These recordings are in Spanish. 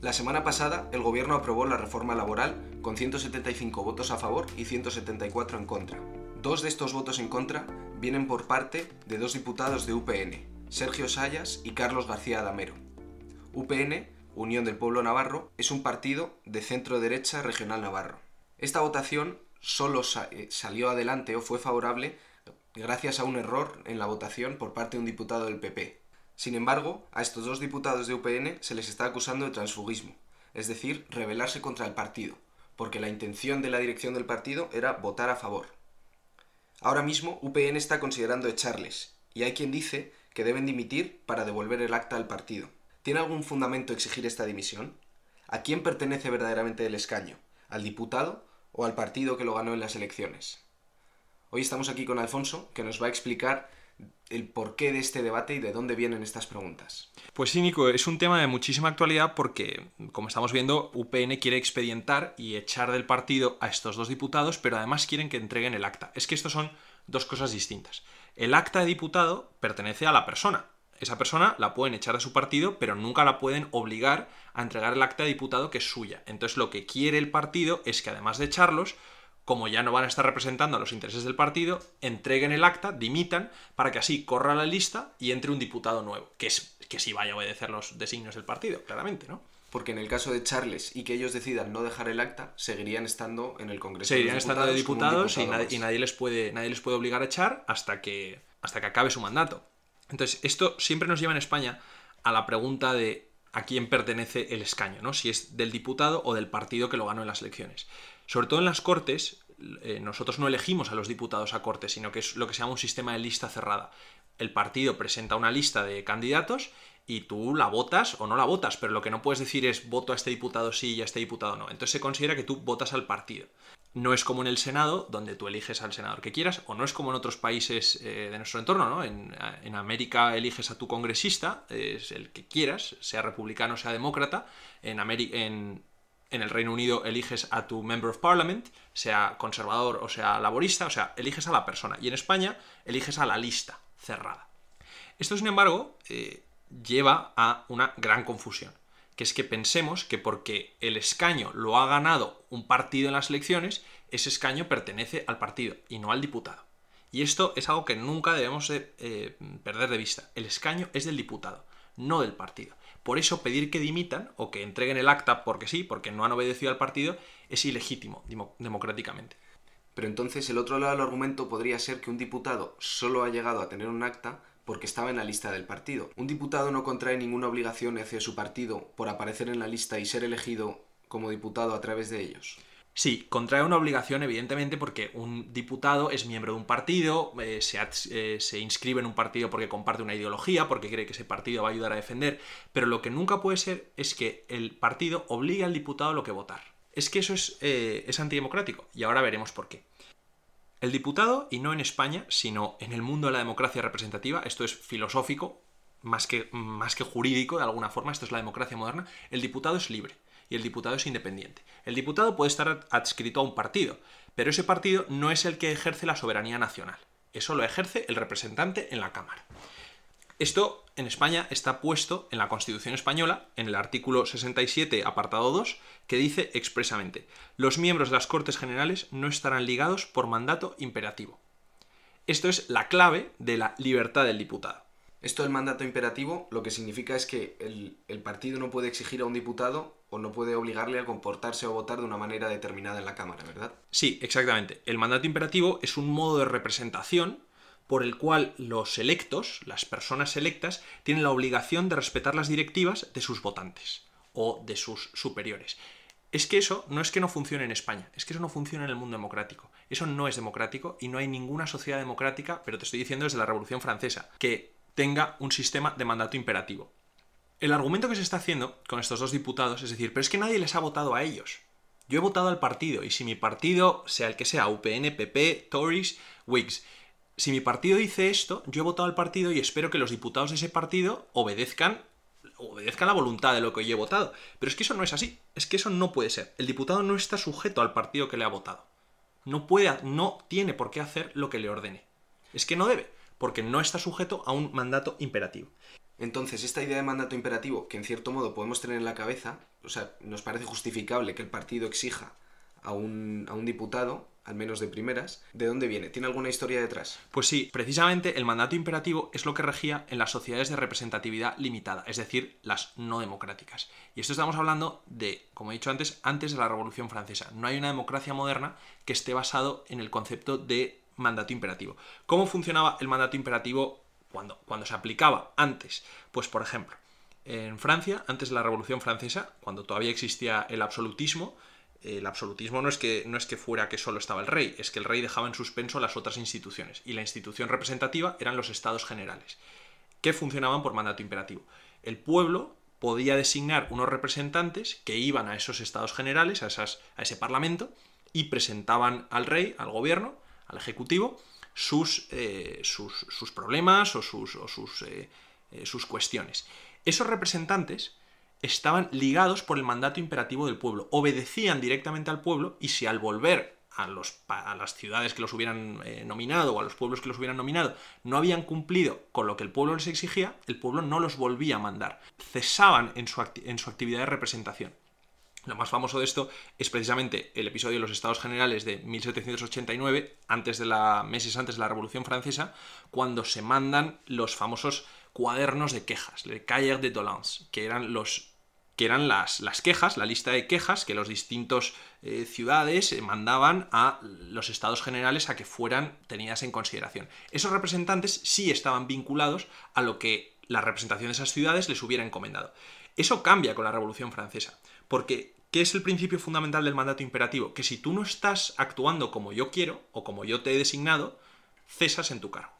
La semana pasada, el gobierno aprobó la reforma laboral con 175 votos a favor y 174 en contra. Dos de estos votos en contra vienen por parte de dos diputados de UPN, Sergio Sayas y Carlos García Damero. UPN, Unión del Pueblo Navarro, es un partido de centro-derecha regional navarro. Esta votación solo eh, salió adelante o fue favorable gracias a un error en la votación por parte de un diputado del PP, sin embargo, a estos dos diputados de UPN se les está acusando de transfugismo, es decir, rebelarse contra el partido, porque la intención de la dirección del partido era votar a favor. Ahora mismo UPN está considerando echarles, y hay quien dice que deben dimitir para devolver el acta al partido. ¿Tiene algún fundamento exigir esta dimisión? ¿A quién pertenece verdaderamente el escaño? ¿Al diputado o al partido que lo ganó en las elecciones? Hoy estamos aquí con Alfonso, que nos va a explicar el porqué de este debate y de dónde vienen estas preguntas. Pues sí, Nico, es un tema de muchísima actualidad porque, como estamos viendo, UPN quiere expedientar y echar del partido a estos dos diputados, pero además quieren que entreguen el acta. Es que estos son dos cosas distintas. El acta de diputado pertenece a la persona. Esa persona la pueden echar de su partido, pero nunca la pueden obligar a entregar el acta de diputado que es suya. Entonces lo que quiere el partido es que además de echarlos, como ya no van a estar representando a los intereses del partido, entreguen el acta, dimitan, para que así corra la lista y entre un diputado nuevo, que, es, que sí vaya a obedecer los designios del partido, claramente, ¿no? Porque en el caso de Charles y que ellos decidan no dejar el acta, seguirían estando en el Congreso. Seguirían estando de diputados y, nadie, y nadie, les puede, nadie les puede obligar a echar hasta que, hasta que acabe su mandato. Entonces, esto siempre nos lleva en España a la pregunta de a quién pertenece el escaño, ¿no? Si es del diputado o del partido que lo ganó en las elecciones. Sobre todo en las Cortes, eh, nosotros no elegimos a los diputados a Cortes, sino que es lo que se llama un sistema de lista cerrada. El partido presenta una lista de candidatos y tú la votas o no la votas, pero lo que no puedes decir es voto a este diputado sí y a este diputado no. Entonces se considera que tú votas al partido. No es como en el Senado, donde tú eliges al senador que quieras, o no es como en otros países eh, de nuestro entorno, ¿no? En, América eliges a tu congresista, es el que quieras, sea republicano, sea demócrata. En, en, en el Reino Unido eliges a tu Member of Parliament, sea conservador o sea laborista, o sea, eliges a la persona. Y en España eliges a la lista cerrada. Esto, sin embargo, eh, lleva a una gran confusión, que es que pensemos que porque el escaño lo ha ganado un partido en las elecciones, ese escaño pertenece al partido y no al diputado. Y esto es algo que nunca debemos eh, perder de vista. El escaño es del diputado, no del partido. Por eso pedir que dimitan o que entreguen el acta porque sí, porque no han obedecido al partido, es ilegítimo democráticamente. Pero entonces el otro lado del argumento podría ser que un diputado solo ha llegado a tener un acta porque estaba en la lista del partido. Un diputado no contrae ninguna obligación hacia su partido por aparecer en la lista y ser elegido como diputado a través de ellos. Sí, contrae una obligación, evidentemente, porque un diputado es miembro de un partido, eh, se, eh, se, inscribe en un partido porque comparte una ideología, porque cree que ese partido va a ayudar a defender, pero lo que nunca puede ser es que el partido obligue al diputado a lo que votar. Es que eso es, eh, es antidemocrático, y ahora veremos por qué. El diputado, y no en España, sino en el mundo de la democracia representativa, esto es filosófico, más que, más que jurídico de alguna forma, esto es la democracia moderna, el diputado es libre y el diputado es independiente. El diputado puede estar adscrito a un partido, pero ese partido no es el que ejerce la soberanía nacional. Eso lo ejerce el representante en la Cámara. Esto en España está puesto en la Constitución española, en el artículo 67, apartado 2, que dice expresamente, los miembros de las Cortes Generales no estarán ligados por mandato imperativo. Esto es la clave de la libertad del diputado. Esto del mandato imperativo lo que significa es que el, partido no puede exigir a un diputado o no puede obligarle a comportarse o votar de una manera determinada en la Cámara, ¿verdad? Sí, exactamente. El mandato imperativo es un modo de representación por el cual los electos, las personas electas, tienen la obligación de respetar las directivas de sus votantes o de sus superiores. Es que eso no es que no funcione en España, es que eso no funciona en el mundo democrático. Eso no es democrático y no hay ninguna sociedad democrática, pero te estoy diciendo desde la Revolución Francesa, que tenga un sistema de mandato imperativo. El argumento que se está haciendo con estos dos diputados es decir, pero es que nadie les ha votado a ellos. Yo he votado al partido y si mi partido, sea el que sea, UPN, PP, Tories, Whigs, si mi partido dice esto, yo he votado al partido y espero que los diputados de ese partido obedezcan obedezcan la voluntad de lo que yo he votado. Pero es que eso no es así. Es que eso no puede ser. El diputado no está sujeto al partido que le ha votado. No puede, no tiene por qué hacer lo que le ordene. Es que no debe porque no está sujeto a un mandato imperativo. Entonces, esta idea de mandato imperativo, que en cierto modo podemos tener en la cabeza, o sea, nos parece justificable que el partido exija a un, a un diputado al menos de primeras, ¿de dónde viene? ¿Tiene alguna historia detrás? Pues sí, precisamente el mandato imperativo es lo que regía en las sociedades de representatividad limitada, es decir, las no democráticas. Y esto estamos hablando de, como he dicho antes, antes de la Revolución Francesa. No hay una democracia moderna que esté basado en el concepto de mandato imperativo. ¿Cómo funcionaba el mandato imperativo cuando, cuando se aplicaba antes? Pues, por ejemplo, en Francia, antes de la Revolución Francesa, cuando todavía existía el absolutismo, el absolutismo no es, que, no es que fuera que solo estaba el rey, es que el rey dejaba en suspenso las otras instituciones, y la institución representativa eran los estados generales, que funcionaban por mandato imperativo. El pueblo podía designar unos representantes que iban a esos estados generales, a, esas, a ese parlamento, y presentaban al rey, al gobierno, al ejecutivo, sus, eh, sus, problemas o sus, sus, eh, eh, sus cuestiones. Esos representantes estaban ligados por el mandato imperativo del pueblo, obedecían directamente al pueblo y si al volver a, los, a las ciudades que los hubieran nominado o a los pueblos que los hubieran nominado no habían cumplido con lo que el pueblo les exigía, el pueblo no los volvía a mandar, cesaban en su, en su actividad de representación. Lo más famoso de esto es precisamente el episodio de los Estados Generales de 1789, antes de la, meses antes de la Revolución Francesa, cuando se mandan los famosos cuadernos de quejas, le Cahiers de Doléances, que eran los que eran las, las, quejas, la lista de quejas que los distintos eh, ciudades eh, mandaban a los estados generales a que fueran tenidas en consideración. Esos representantes sí estaban vinculados a lo que la representación de esas ciudades les hubiera encomendado. Eso cambia con la Revolución Francesa, porque ¿qué es el principio fundamental del mandato imperativo? Que si tú no estás actuando como yo quiero o como yo te he designado, cesas en tu cargo.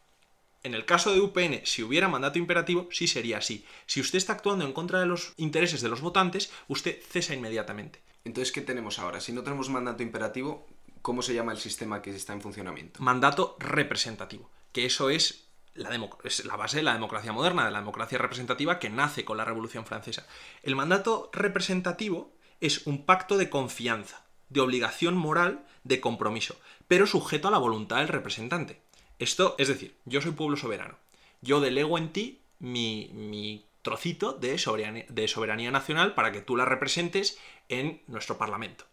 En el caso de UPN, si hubiera mandato imperativo, sí sería así. Si usted está actuando en contra de los intereses de los votantes, usted cesa inmediatamente. Entonces, ¿qué tenemos ahora? Si no tenemos mandato imperativo, ¿cómo se llama el sistema que está en funcionamiento? Mandato representativo, que eso es la, es la base de la democracia moderna, de la democracia representativa que nace con la Revolución Francesa. El mandato representativo es un pacto de confianza, de obligación moral, de compromiso, pero sujeto a la voluntad del representante. Esto, es decir, yo soy pueblo soberano. Yo delego en ti mi, trocito de soberanía, de soberanía, nacional para que tú la representes en nuestro Parlamento.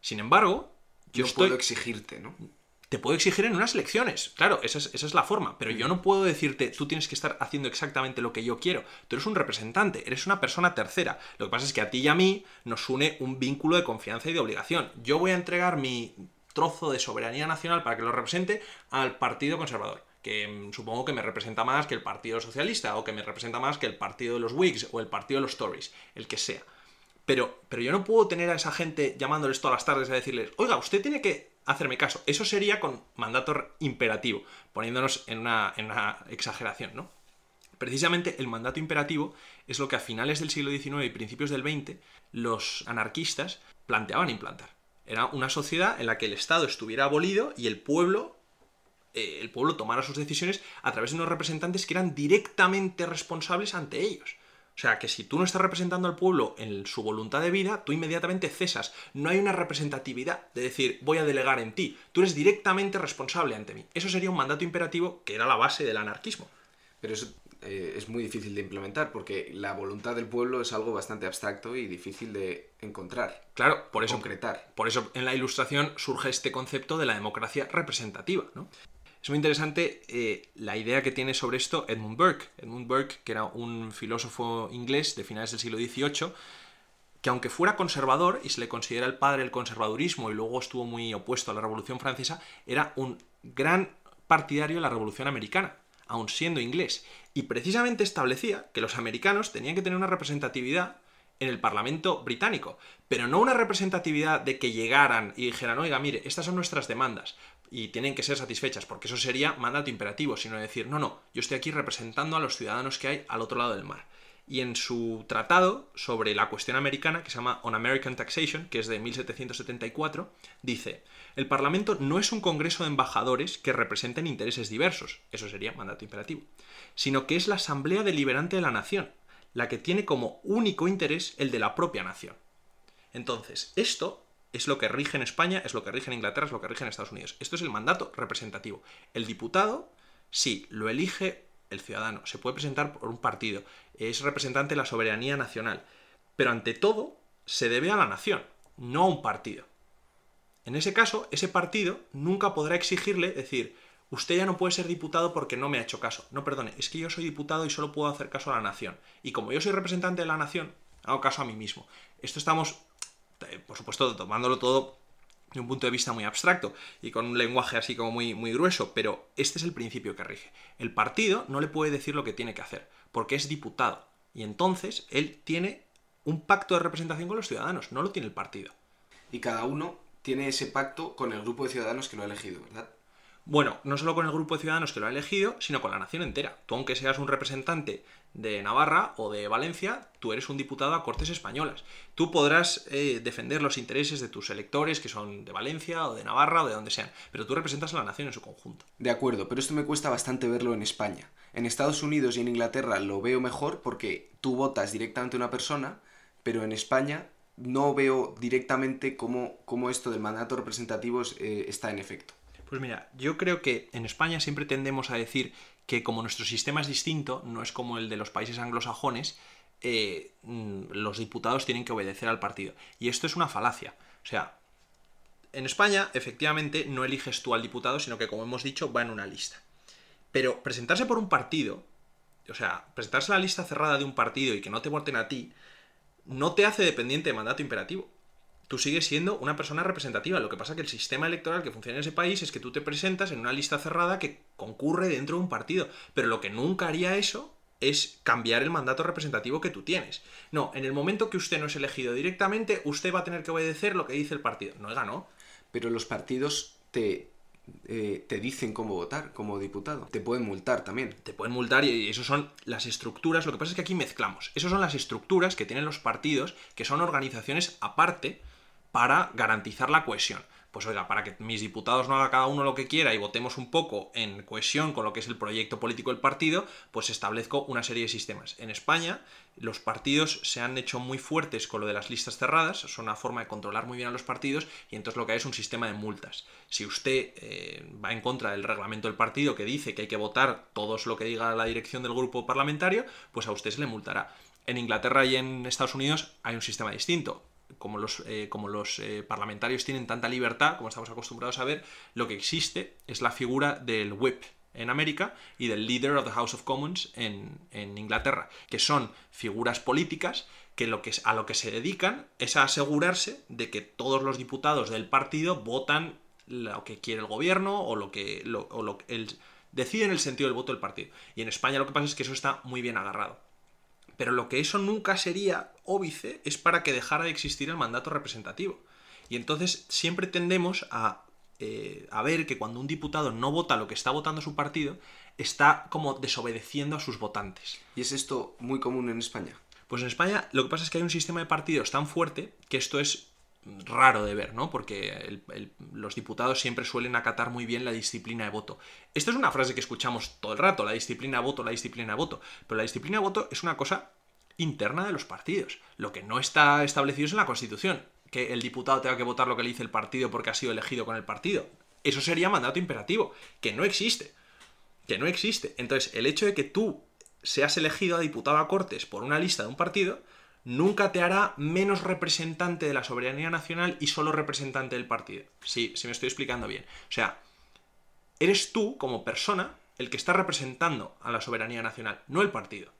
Sin embargo, yo puedo exigirte, ¿no? Te puedo exigir en unas elecciones, claro, esa es, esa es la forma, pero yo no puedo decirte, tú tienes que estar haciendo exactamente lo que yo quiero. Tú eres un representante, eres una persona tercera. Lo que pasa es que a ti y a mí nos une un vínculo de confianza y de obligación. Yo voy a entregar mi trozo de soberanía nacional para que lo represente al Partido Conservador que mm, supongo que me representa más que el Partido Socialista o que me representa más que el Partido de los Whigs o el Partido de los Tories, el que sea. Pero, pero yo no puedo tener a esa gente llamándoles todas las tardes a decirles, oiga, usted tiene que hacerme caso. Eso sería con mandato imperativo, poniéndonos en una, exageración, ¿no? Precisamente el mandato imperativo es lo que a finales del siglo XIX y principios del XX los anarquistas planteaban implantar. Era una sociedad en la que el Estado estuviera abolido y el pueblo, eh, el pueblo tomara sus decisiones a través de unos representantes que eran directamente responsables ante ellos. O sea, que si tú no estás representando al pueblo en su voluntad de vida, tú inmediatamente cesas. No hay una representatividad de decir, voy a delegar en ti. Tú eres directamente responsable ante mí. Eso sería un mandato imperativo que era la base del anarquismo. Pero eso eh, es muy difícil de implementar porque la voluntad del pueblo es algo bastante abstracto y difícil de encontrar. Claro, por eso, concretar. Por eso en la ilustración surge este concepto de la democracia representativa. ¿no? Es muy interesante eh, la idea que tiene sobre esto Edmund Burke. Edmund Burke, que era un filósofo inglés de finales del siglo XVIII, que aunque fuera conservador y se le considera el padre del conservadurismo y luego estuvo muy opuesto a la Revolución Francesa, era un gran partidario de la Revolución Americana aun siendo inglés, y precisamente establecía que los americanos tenían que tener una representatividad en el Parlamento británico, pero no una representatividad de que llegaran y dijeran, oiga, mire, estas son nuestras demandas y tienen que ser satisfechas, porque eso sería mandato imperativo, sino decir, no, no, yo estoy aquí representando a los ciudadanos que hay al otro lado del mar y en su tratado sobre la cuestión americana, que se llama On American Taxation, que es de 1774, dice, el Parlamento no es un congreso de embajadores que representen intereses diversos, eso sería mandato imperativo, sino que es la Asamblea Deliberante de la Nación, la que tiene como único interés el de la propia nación. Entonces, esto es lo que rige en España, es lo que rige en Inglaterra, es lo que rige en Estados Unidos. Esto es el mandato representativo. El diputado, sí, lo elige el ciudadano, se puede presentar por un partido, es representante de la soberanía nacional, pero ante todo se debe a la nación, no a un partido. En ese caso, ese partido nunca podrá exigirle decir, usted ya no puede ser diputado porque no me ha hecho caso. No, perdone, es que yo soy diputado y solo puedo hacer caso a la nación. Y como yo soy representante de la nación, hago caso a mí mismo. Esto estamos, por supuesto, tomándolo todo de un punto de vista muy abstracto y con un lenguaje así como muy, muy grueso, pero este es el principio que rige. El partido no le puede decir lo que tiene que hacer, porque es diputado. Y entonces él tiene un pacto de representación con los ciudadanos, no lo tiene el partido. Y cada uno tiene ese pacto con el grupo de ciudadanos que lo ha elegido, ¿verdad? Bueno, no solo con el grupo de ciudadanos que lo ha elegido, sino con la nación entera. Tú, aunque seas un representante de Navarra o de Valencia, tú eres un diputado a Cortes Españolas. Tú podrás eh, defender los intereses de tus electores, que son de Valencia o de Navarra o de donde sean, pero tú representas a la nación en su conjunto. De acuerdo, pero esto me cuesta bastante verlo en España. En Estados Unidos y en Inglaterra lo veo mejor porque tú votas directamente a una persona, pero en España no veo directamente cómo, cómo esto del mandato representativo eh, está en efecto. Pues mira, yo creo que en España siempre tendemos a decir que como nuestro sistema es distinto, no es como el de los países anglosajones, eh, mm, los diputados tienen que obedecer al partido. Y esto es una falacia. O sea, en España, efectivamente, no eliges tú al diputado, sino que, como hemos dicho, va en una lista. Pero presentarse por un partido, o sea, presentarse a la lista cerrada de un partido y que no te voten a ti, no te hace dependiente de mandato imperativo tú sigues siendo una persona representativa. Lo que pasa es que el sistema electoral que funciona en ese país es que tú te presentas en una lista cerrada que concurre dentro de un partido. Pero lo que nunca haría eso es cambiar el mandato representativo que tú tienes. No, en el momento que usted no es elegido directamente, usted va a tener que obedecer lo que dice el partido. No ganó. Pero los partidos te, eh, te dicen cómo votar como diputado. Te pueden multar también. Te pueden multar y eso son las estructuras. Lo que pasa es que aquí mezclamos. Esas son las estructuras que tienen los partidos, que son organizaciones aparte para garantizar la cohesión. Pues oiga, para que mis diputados no haga cada uno lo que quiera y votemos un poco en cohesión con lo que es el proyecto político del partido, pues establezco una serie de sistemas. En España, los partidos se han hecho muy fuertes con lo de las listas cerradas, son una forma de controlar muy bien a los partidos y entonces lo que hay es un sistema de multas. Si usted eh, va en contra del reglamento del partido que dice que hay que votar todos lo que diga la dirección del grupo parlamentario, pues a usted se le multará. En Inglaterra y en Estados Unidos hay un sistema distinto como los, eh, como los eh, parlamentarios tienen tanta libertad, como estamos acostumbrados a ver, lo que existe es la figura del whip en América y del leader of the House of Commons en, Inglaterra, que son figuras políticas que, lo que a lo que se dedican es a asegurarse de que todos los diputados del partido votan lo que quiere el gobierno o lo que, o lo, el, deciden el sentido del voto del partido. Y en España lo que pasa es que eso está muy bien agarrado. Pero lo que eso nunca sería óbice es para que dejara de existir el mandato representativo. Y entonces siempre tendemos a, eh, a ver que cuando un diputado no vota lo que está votando su partido, está como desobedeciendo a sus votantes. ¿Y es esto muy común en España? Pues en España lo que pasa es que hay un sistema de partidos tan fuerte que esto es raro de ver, ¿no? Porque los diputados siempre suelen acatar muy bien la disciplina de voto. Esto es una frase que escuchamos todo el rato, la disciplina de voto, la disciplina de voto. Pero la disciplina de voto es una cosa interna de los partidos. Lo que no está establecido es en la Constitución, que el diputado tenga que votar lo que le dice el partido porque ha sido elegido con el partido. Eso sería mandato imperativo, que no existe. Que no existe. Entonces, el hecho de que tú seas elegido a diputado a Cortes por una lista de un partido, nunca te hará menos representante de la soberanía nacional y solo representante del partido. Sí, si me estoy explicando bien. O sea, eres tú, como persona, el que está representando a la soberanía nacional, no el partido.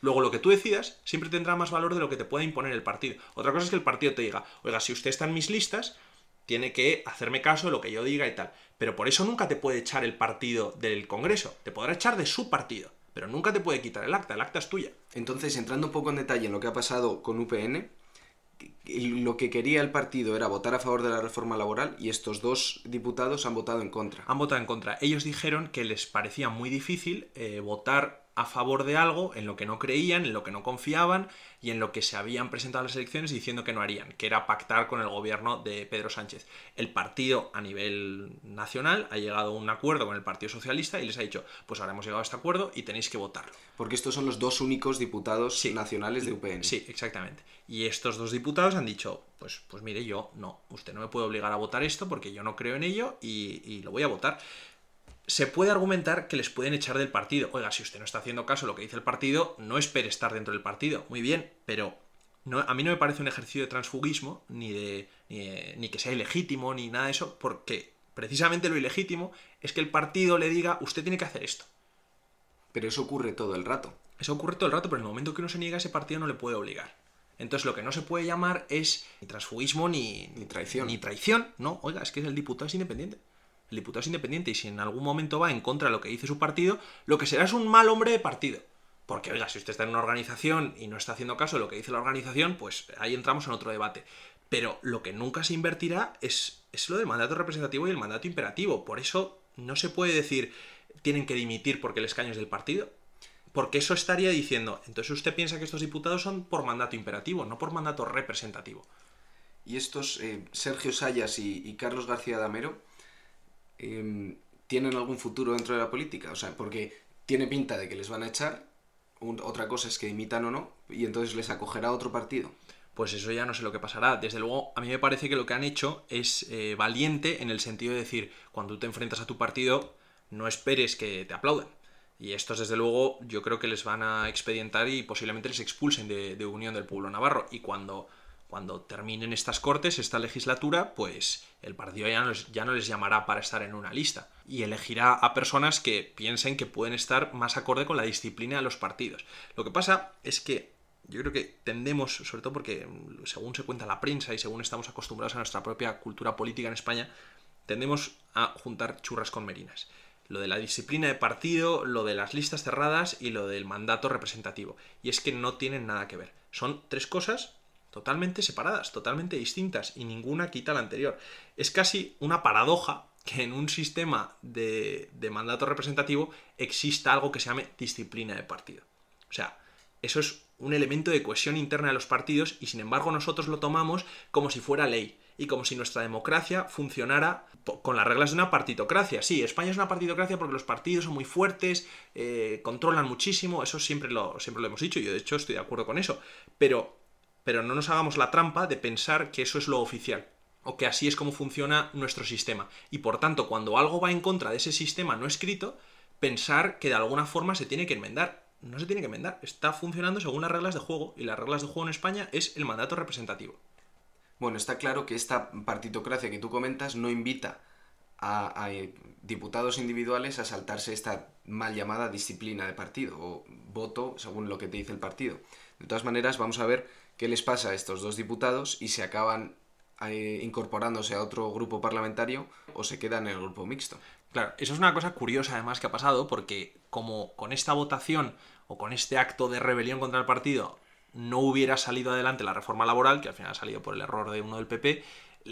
Luego, lo que tú decidas siempre tendrá más valor de lo que te pueda imponer el partido. Otra cosa es que el partido te diga, oiga, si usted está en mis listas, tiene que hacerme caso de lo que yo diga y tal. Pero por eso nunca te puede echar el partido del Congreso, te podrá echar de su partido pero nunca te puede quitar el acta, el acta es tuya. Entonces, entrando un poco en detalle en lo que ha pasado con UPN, lo que quería el partido era votar a favor de la reforma laboral y estos dos diputados han votado en contra. Han votado en contra. Ellos dijeron que les parecía muy difícil eh, votar a favor de algo en lo que no creían, en lo que no confiaban y en lo que se habían presentado a las elecciones diciendo que no harían, que era pactar con el gobierno de Pedro Sánchez. El partido a nivel nacional ha llegado a un acuerdo con el Partido Socialista y les ha dicho, pues ahora hemos llegado a este acuerdo y tenéis que votarlo. Porque estos son los dos únicos diputados nacionales de UPN. Sí, exactamente. Y estos dos diputados han dicho, pues, pues mire, yo no, usted no me puede obligar a votar esto porque yo no creo en ello y, y lo voy a votar se puede argumentar que les pueden echar del partido. Oiga, si usted no está haciendo caso a lo que dice el partido, no espere estar dentro del partido. Muy bien, pero no, a mí no me parece un ejercicio de transfugismo, ni, de, ni, que sea ilegítimo, ni nada de eso, porque precisamente lo ilegítimo es que el partido le diga, usted tiene que hacer esto. Pero eso ocurre todo el rato. Eso ocurre todo el rato, pero en el momento que uno se niega, ese partido no le puede obligar. Entonces lo que no se puede llamar es ni transfugismo ni, ni traición. Ni traición, no, oiga, es que el diputado es independiente. El diputado es independiente y si en algún momento va en contra de lo que dice su partido, lo que será es un mal hombre de partido. Porque, oiga, si usted está en una organización y no está haciendo caso de lo que dice la organización, pues ahí entramos en otro debate. Pero lo que nunca se invertirá es, es lo del mandato representativo y el mandato imperativo. Por eso no se puede decir tienen que dimitir porque el escaño es del partido. Porque eso estaría diciendo, entonces usted piensa que estos diputados son por mandato imperativo, no por mandato representativo. Y estos, eh, Sergio Sayas y, Carlos García Damero, em, ¿tienen algún futuro dentro de la política? O sea, porque tiene pinta de que les van a echar, otra cosa es que imitan o no, y entonces les acogerá otro partido. Pues eso ya no sé lo que pasará. Desde luego, a mí me parece que lo que han hecho es eh, valiente en el sentido de decir, cuando tú te enfrentas a tu partido, no esperes que te aplaudan. Y estos, desde luego, yo creo que les van a expedientar y posiblemente les expulsen de, Unión del Pueblo Navarro. Y cuando, cuando terminen estas cortes, esta legislatura, pues el partido ya no, les llamará para estar en una lista. Y elegirá a personas que piensen que pueden estar más acorde con la disciplina de los partidos. Lo que pasa es que yo creo que tendemos, sobre todo porque según se cuenta la prensa y según estamos acostumbrados a nuestra propia cultura política en España, tendemos a juntar churras con merinas lo de la disciplina de partido, lo de las listas cerradas y lo del mandato representativo. Y es que no tienen nada que ver. Son tres cosas totalmente separadas, totalmente distintas y ninguna quita la anterior. Es casi una paradoja que en un sistema de, de mandato representativo exista algo que se llame disciplina de partido. O sea, eso es un elemento de cohesión interna de los partidos y sin embargo nosotros lo tomamos como si fuera ley y como si nuestra democracia funcionara con las reglas de una partitocracia. Sí, España es una partitocracia porque los partidos son muy fuertes, eh, controlan muchísimo, eso siempre lo, siempre lo hemos dicho, y yo de hecho estoy de acuerdo con eso, pero, pero no nos hagamos la trampa de pensar que eso es lo oficial o que así es como funciona nuestro sistema. Y por tanto, cuando algo va en contra de ese sistema no escrito, pensar que de alguna forma se tiene que enmendar. No se tiene que enmendar, está funcionando según las reglas de juego, y las reglas de juego en España es el mandato representativo. Bueno, está claro que esta partitocracia que tú comentas no invita a, diputados individuales a saltarse esta mal llamada disciplina de partido o voto según lo que te dice el partido. De todas maneras, vamos a ver qué les pasa a estos dos diputados y se acaban eh, incorporándose a otro grupo parlamentario o se quedan en el grupo mixto. Claro, eso es una cosa curiosa además que ha pasado porque como con esta votación o con este acto de rebelión contra el partido no hubiera salido adelante la reforma laboral, que al final ha salido por el error de uno del PP,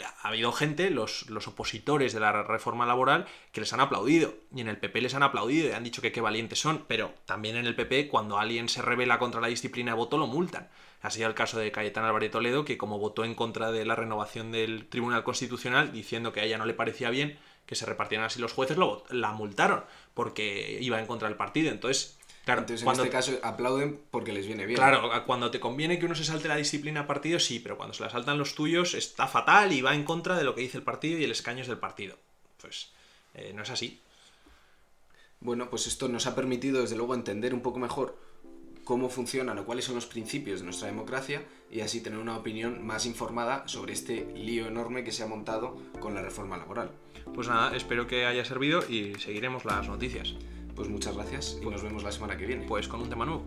ha habido gente, los, los, opositores de la reforma laboral, que les han aplaudido. Y en el PP les han aplaudido y han dicho que qué valientes son. Pero también en el PP, cuando alguien se revela contra la disciplina de voto, lo multan. Ha sido el caso de Cayetana Álvarez Toledo, que como votó en contra de la renovación del Tribunal Constitucional, diciendo que a ella no le parecía bien que se repartieran así los jueces, lo, la multaron porque iba en contra del partido. Entonces, Claro, Entonces, en este caso aplauden porque les viene bien. Claro, cuando te conviene que uno se salte la disciplina partido, sí, pero cuando se la saltan los tuyos está fatal y va en contra de lo que dice el partido y el escaño es del partido. Pues eh, no es así. Bueno, pues esto nos ha permitido desde luego entender un poco mejor cómo funcionan o cuáles son los principios de nuestra democracia y así tener una opinión más informada sobre este lío enorme que se ha montado con la reforma laboral. Pues nada, espero que haya servido y seguiremos las noticias. Pues muchas gracias y nos vemos la semana que viene. Pues con un tema nuevo.